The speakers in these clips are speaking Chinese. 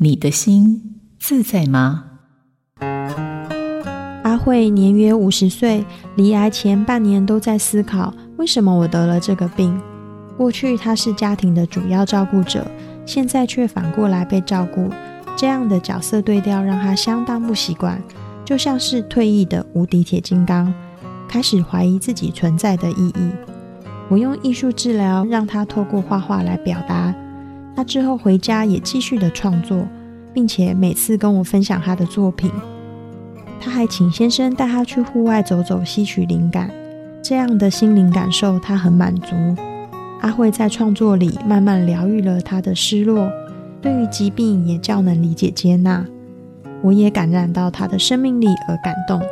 你的心自在吗？阿慧年约五十岁，罹癌前半年都在思考，为什么我得了这个病？过去她是家庭的主要照顾者，现在却反过来被照顾，这样的角色对调让她相当不习惯，就像是退役的无敌铁金刚，开始怀疑自己存在的意义。我用艺术治疗让她透过画画来表达。他之后回家也继续的创作，并且每次跟我分享他的作品。他还请先生带他去户外走走，吸取灵感。这样的心灵感受，他很满足。阿慧在创作里慢慢疗愈了他的失落，对于疾病也较能理解接纳。我也感染到他的生命力而感动。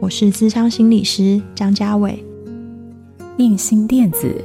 我是咨商心理师张家伟，映心电子。